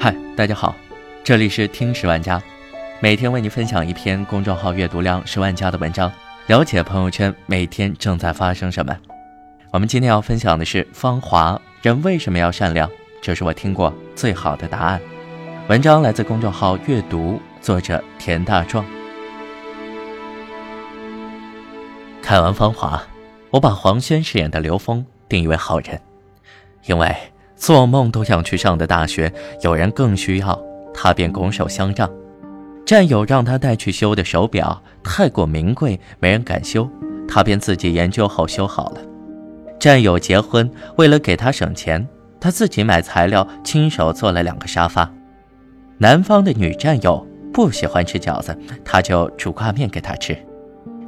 嗨，大家好，这里是听十万加，每天为你分享一篇公众号阅读量十万加的文章，了解朋友圈每天正在发生什么。我们今天要分享的是芳华，人为什么要善良？这是我听过最好的答案。文章来自公众号阅读，作者田大壮。看完芳华，我把黄轩饰演的刘峰定义为好人，因为。做梦都想去上的大学，有人更需要，他便拱手相让。战友让他带去修的手表太过名贵，没人敢修，他便自己研究后修好了。战友结婚，为了给他省钱，他自己买材料，亲手做了两个沙发。南方的女战友不喜欢吃饺子，他就煮挂面给她吃。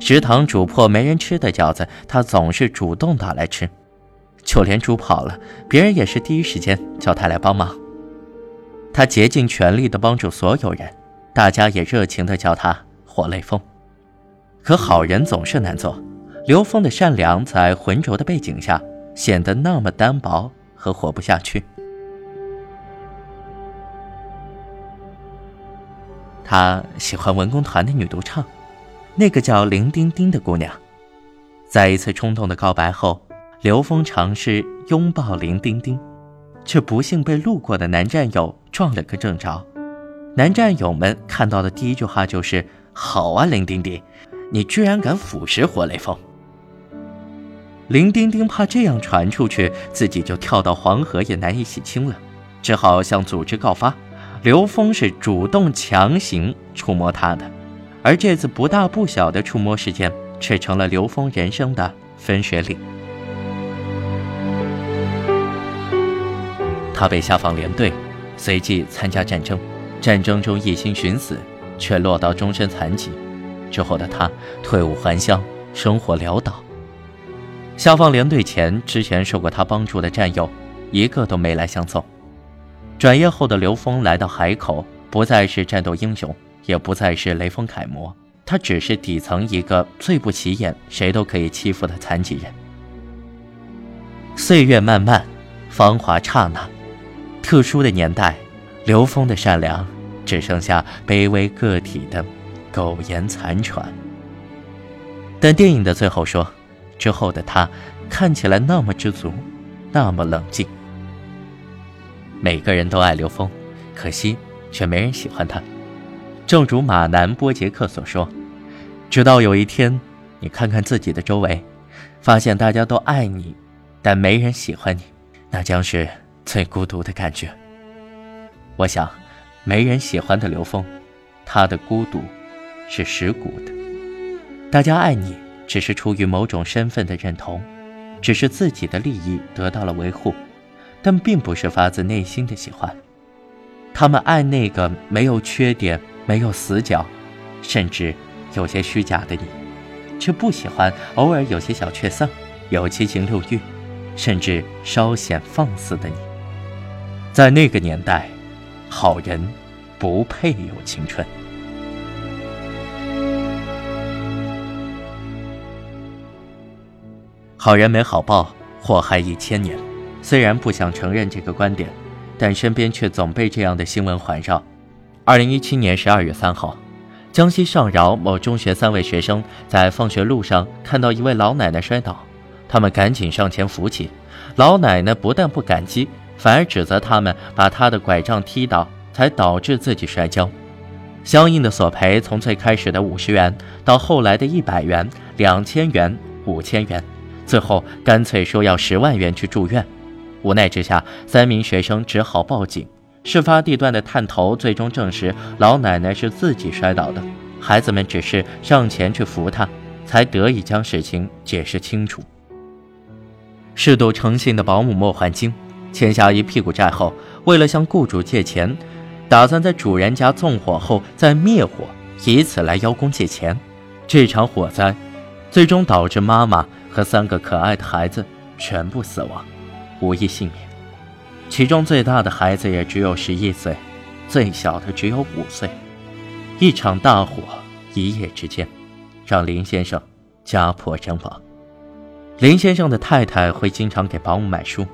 食堂煮破没人吃的饺子，他总是主动打来吃。就连猪跑了，别人也是第一时间叫他来帮忙。他竭尽全力地帮助所有人，大家也热情地叫他“活雷锋”。可好人总是难做，刘峰的善良在浑浊的背景下显得那么单薄和活不下去。他喜欢文工团的女独唱，那个叫林丁丁的姑娘，在一次冲动的告白后。刘峰尝试拥抱林丁丁，却不幸被路过的男战友撞了个正着。男战友们看到的第一句话就是：“好啊，林丁丁，你居然敢腐蚀活雷锋！”林丁丁怕这样传出去，自己就跳到黄河也难以洗清了，只好向组织告发。刘峰是主动强行触摸她的，而这次不大不小的触摸事件，却成了刘峰人生的分水岭。他被下放连队，随即参加战争，战争中一心寻死，却落到终身残疾。之后的他退伍还乡，生活潦倒。下放连队前，之前受过他帮助的战友，一个都没来相送。转业后的刘峰来到海口，不再是战斗英雄，也不再是雷锋楷模，他只是底层一个最不起眼、谁都可以欺负的残疾人。岁月漫漫，芳华刹那。特殊的年代，刘峰的善良只剩下卑微个体的苟延残喘。但电影的最后说，之后的他看起来那么知足，那么冷静。每个人都爱刘峰，可惜却没人喜欢他。正如马南波杰克所说：“直到有一天，你看看自己的周围，发现大家都爱你，但没人喜欢你，那将是……”最孤独的感觉。我想，没人喜欢的刘峰，他的孤独是蚀骨的。大家爱你，只是出于某种身份的认同，只是自己的利益得到了维护，但并不是发自内心的喜欢。他们爱那个没有缺点、没有死角，甚至有些虚假的你，却不喜欢偶尔有些小确丧、有七情六欲，甚至稍显放肆的你。在那个年代，好人不配有青春。好人没好报，祸害一千年。虽然不想承认这个观点，但身边却总被这样的新闻环绕。二零一七年十二月三号，江西上饶某中学三位学生在放学路上看到一位老奶奶摔倒，他们赶紧上前扶起。老奶奶不但不感激。反而指责他们把他的拐杖踢倒，才导致自己摔跤。相应的索赔从最开始的五十元，到后来的一百元、两千元、五千元，最后干脆说要十万元去住院。无奈之下，三名学生只好报警。事发地段的探头最终证实，老奶奶是自己摔倒的，孩子们只是上前去扶她，才得以将事情解释清楚。适度诚信的保姆莫焕晶。欠下一屁股债后，为了向雇主借钱，打算在主人家纵火后再灭火，以此来邀功借钱。这场火灾，最终导致妈妈和三个可爱的孩子全部死亡，无一幸免。其中最大的孩子也只有十一岁，最小的只有五岁。一场大火，一夜之间，让林先生家破人亡。林先生的太太会经常给保姆买书。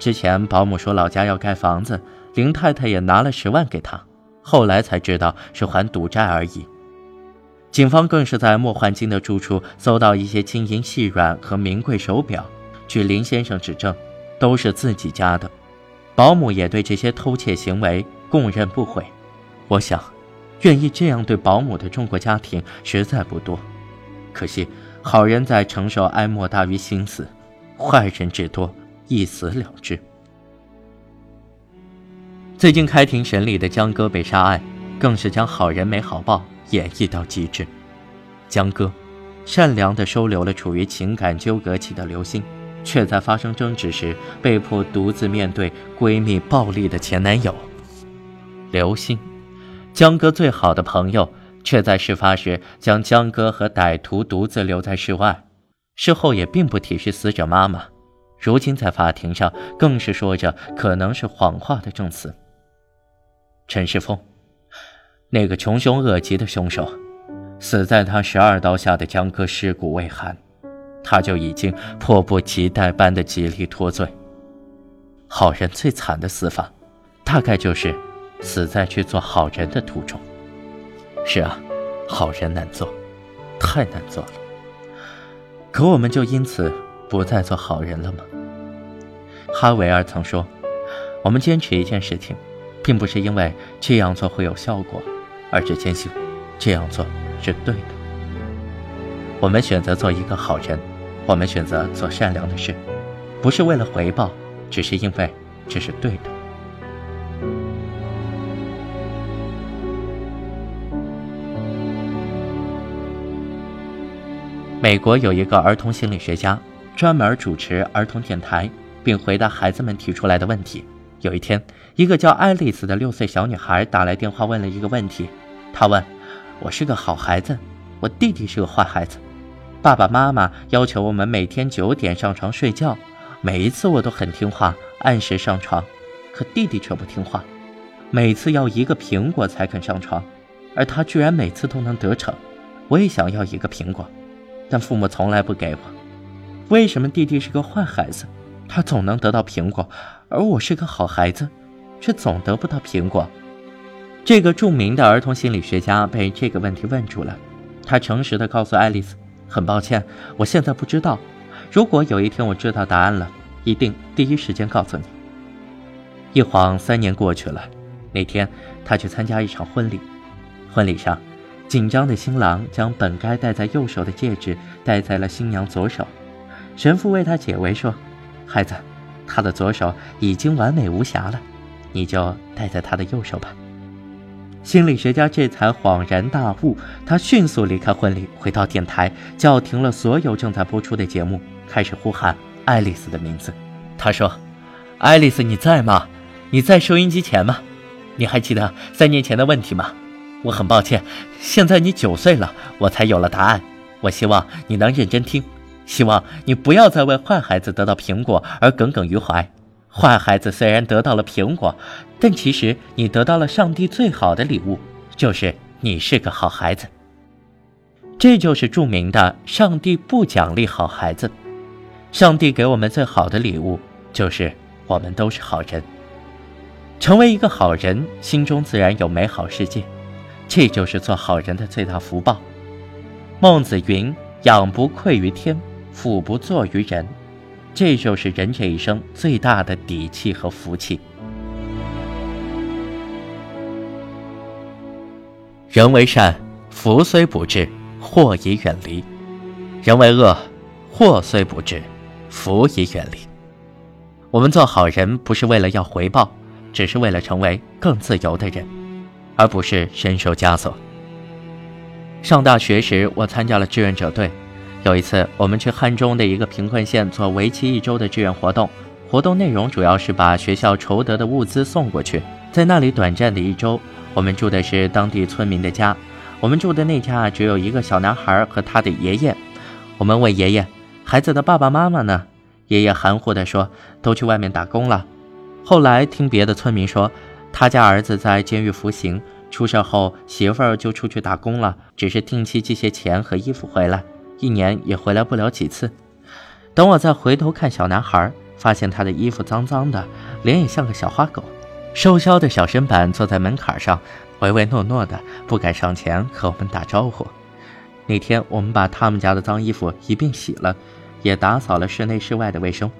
之前保姆说老家要盖房子，林太太也拿了十万给他，后来才知道是还赌债而已。警方更是在莫焕金的住处搜到一些金银细软和名贵手表，据林先生指证，都是自己家的。保姆也对这些偷窃行为供认不讳。我想，愿意这样对保姆的中国家庭实在不多。可惜，好人在承受哀莫大于心死，坏人至多一死了之。最近开庭审理的江哥被杀案，更是将好人没好报。演绎到极致，江哥善良的收留了处于情感纠葛期的刘星，却在发生争执时被迫独自面对闺蜜暴力的前男友刘星。江哥最好的朋友却在事发时将江哥和歹徒独自留在室外，事后也并不体恤死者妈妈。如今在法庭上更是说着可能是谎话的证词。陈世峰。那个穷凶恶极的凶手，死在他十二刀下的江歌尸骨未寒，他就已经迫不及待般的极力脱罪。好人最惨的死法，大概就是死在去做好人的途中。是啊，好人难做，太难做了。可我们就因此不再做好人了吗？哈维尔曾说：“我们坚持一件事情，并不是因为这样做会有效果。”而是坚信，这样做是对的。我们选择做一个好人，我们选择做善良的事，不是为了回报，只是因为这是对的。美国有一个儿童心理学家，专门主持儿童电台，并回答孩子们提出来的问题。有一天，一个叫爱丽丝的六岁小女孩打来电话，问了一个问题。她问：“我是个好孩子，我弟弟是个坏孩子。爸爸妈妈要求我们每天九点上床睡觉，每一次我都很听话，按时上床。可弟弟却不听话，每次要一个苹果才肯上床，而他居然每次都能得逞。我也想要一个苹果，但父母从来不给我。为什么弟弟是个坏孩子，他总能得到苹果？”而我是个好孩子，却总得不到苹果。这个著名的儿童心理学家被这个问题问住了。他诚实的告诉爱丽丝：“很抱歉，我现在不知道。如果有一天我知道答案了，一定第一时间告诉你。”一晃三年过去了。那天，他去参加一场婚礼。婚礼上，紧张的新郎将本该戴在右手的戒指戴在了新娘左手。神父为他解围说：“孩子。”他的左手已经完美无瑕了，你就戴在他的右手吧。心理学家这才恍然大悟，他迅速离开婚礼，回到电台，叫停了所有正在播出的节目，开始呼喊爱丽丝的名字。他说：“爱丽丝，你在吗？你在收音机前吗？你还记得三年前的问题吗？我很抱歉，现在你九岁了，我才有了答案。我希望你能认真听。”希望你不要再为坏孩子得到苹果而耿耿于怀。坏孩子虽然得到了苹果，但其实你得到了上帝最好的礼物，就是你是个好孩子。这就是著名的“上帝不奖励好孩子”。上帝给我们最好的礼物，就是我们都是好人。成为一个好人，心中自然有美好世界。这就是做好人的最大福报。孟子云：“养不愧于天。”福不作于人，这就是人这一生最大的底气和福气。人为善，福虽不至，祸已远离；人为恶，祸虽不至，福已远离。我们做好人，不是为了要回报，只是为了成为更自由的人，而不是身受枷锁。上大学时，我参加了志愿者队。有一次，我们去汉中的一个贫困县做为期一周的志愿活动，活动内容主要是把学校筹得的物资送过去。在那里短暂的一周，我们住的是当地村民的家。我们住的那家只有一个小男孩和他的爷爷。我们问爷爷：“孩子的爸爸妈妈呢？”爷爷含糊地说：“都去外面打工了。”后来听别的村民说，他家儿子在监狱服刑，出事后媳妇儿就出去打工了，只是定期寄些钱和衣服回来。一年也回来不了几次。等我再回头看小男孩，发现他的衣服脏脏的，脸也像个小花狗。瘦削的小身板坐在门槛上，唯唯诺诺的，不敢上前和我们打招呼。那天我们把他们家的脏衣服一并洗了，也打扫了室内室外的卫生。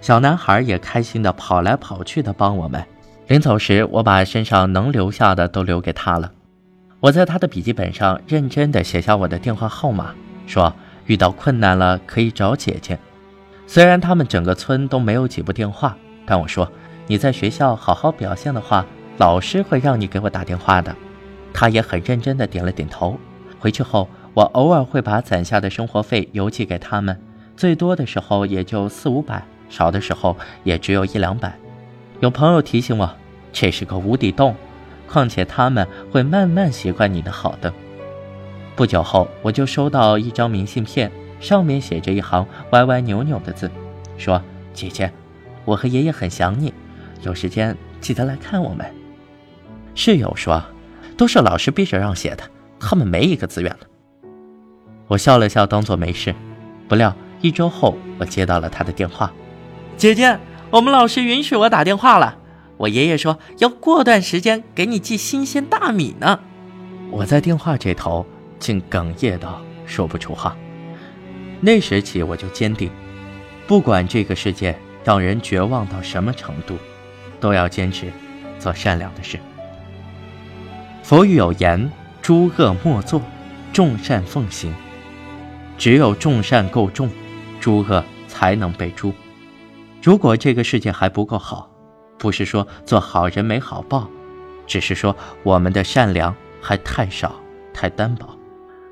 小男孩也开心的跑来跑去的帮我们。临走时，我把身上能留下的都留给他了。我在他的笔记本上认真的写下我的电话号码，说遇到困难了可以找姐姐。虽然他们整个村都没有几部电话，但我说。你在学校好好表现的话，老师会让你给我打电话的。他也很认真的点了点头。回去后，我偶尔会把攒下的生活费邮寄给他们，最多的时候也就四五百，少的时候也只有一两百。有朋友提醒我，这是个无底洞，况且他们会慢慢习惯你的好的。不久后，我就收到一张明信片，上面写着一行歪歪扭扭的字，说：“姐姐，我和爷爷很想你。”有时间记得来看我们。室友说：“都是老师逼着让写的，他们没一个自愿的。”我笑了笑，当做没事。不料一周后，我接到了他的电话：“姐姐，我们老师允许我打电话了。我爷爷说要过段时间给你寄新鲜大米呢。”我在电话这头竟哽咽到说不出话。那时起，我就坚定，不管这个世界让人绝望到什么程度。都要坚持做善良的事。佛语有言：“诸恶莫作，众善奉行。”只有众善够众，诸恶才能被诛。如果这个世界还不够好，不是说做好人没好报，只是说我们的善良还太少、太单薄。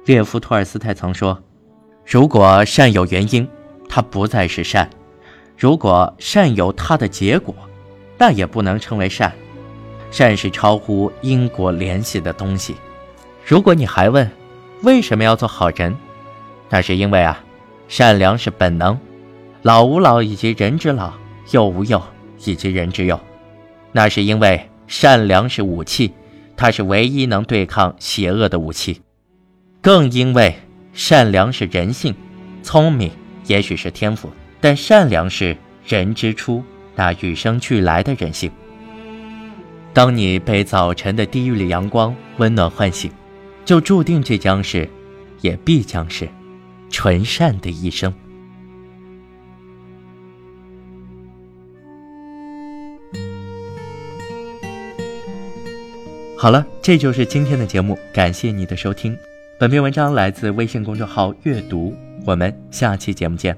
列夫·托尔斯泰曾说：“如果善有原因，它不再是善；如果善有它的结果。”那也不能称为善，善是超乎因果联系的东西。如果你还问为什么要做好人，那是因为啊，善良是本能。老吾老以及人之老，幼吾幼以及人之幼。那是因为善良是武器，它是唯一能对抗邪恶的武器。更因为善良是人性，聪明也许是天赋，但善良是人之初。那与生俱来的人性。当你被早晨的第一缕阳光温暖唤醒，就注定这将是，也必将是，纯善的一生。好了，这就是今天的节目，感谢你的收听。本篇文章来自微信公众号“阅读”，我们下期节目见。